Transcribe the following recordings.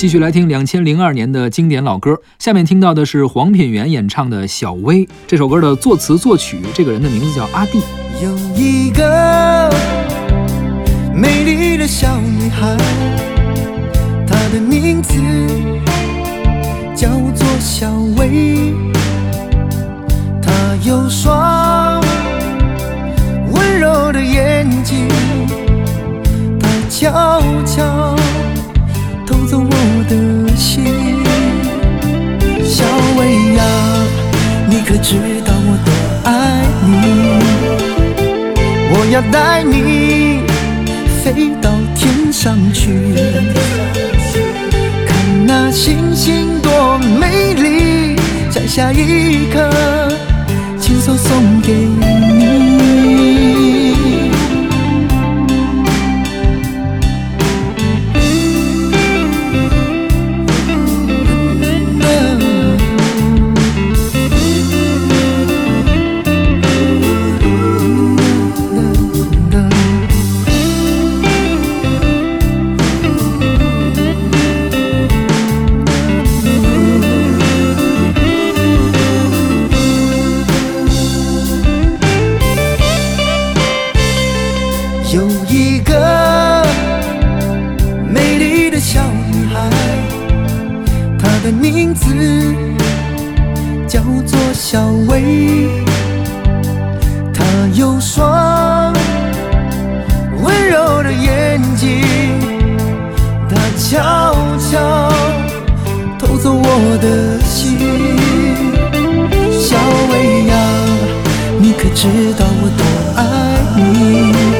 继续来听两千零二年的经典老歌。下面听到的是黄品源演唱的《小薇》。这首歌的作词作曲，这个人的名字叫阿弟。有一个美丽的小女孩，她的名字叫做小薇。她有双温柔的眼睛，她悄知道我多爱你？我要带你飞到天上去，看那星星多美丽，摘下一颗，亲手送给你。有一个美丽的小女孩，她的名字叫做小薇。她有双温柔的眼睛，她悄悄偷走我的心。小薇呀，你可知道我多爱你？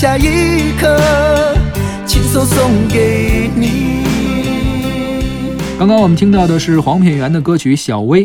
下一刻，亲手送给你。刚刚我们听到的是黄品源的歌曲《小薇》。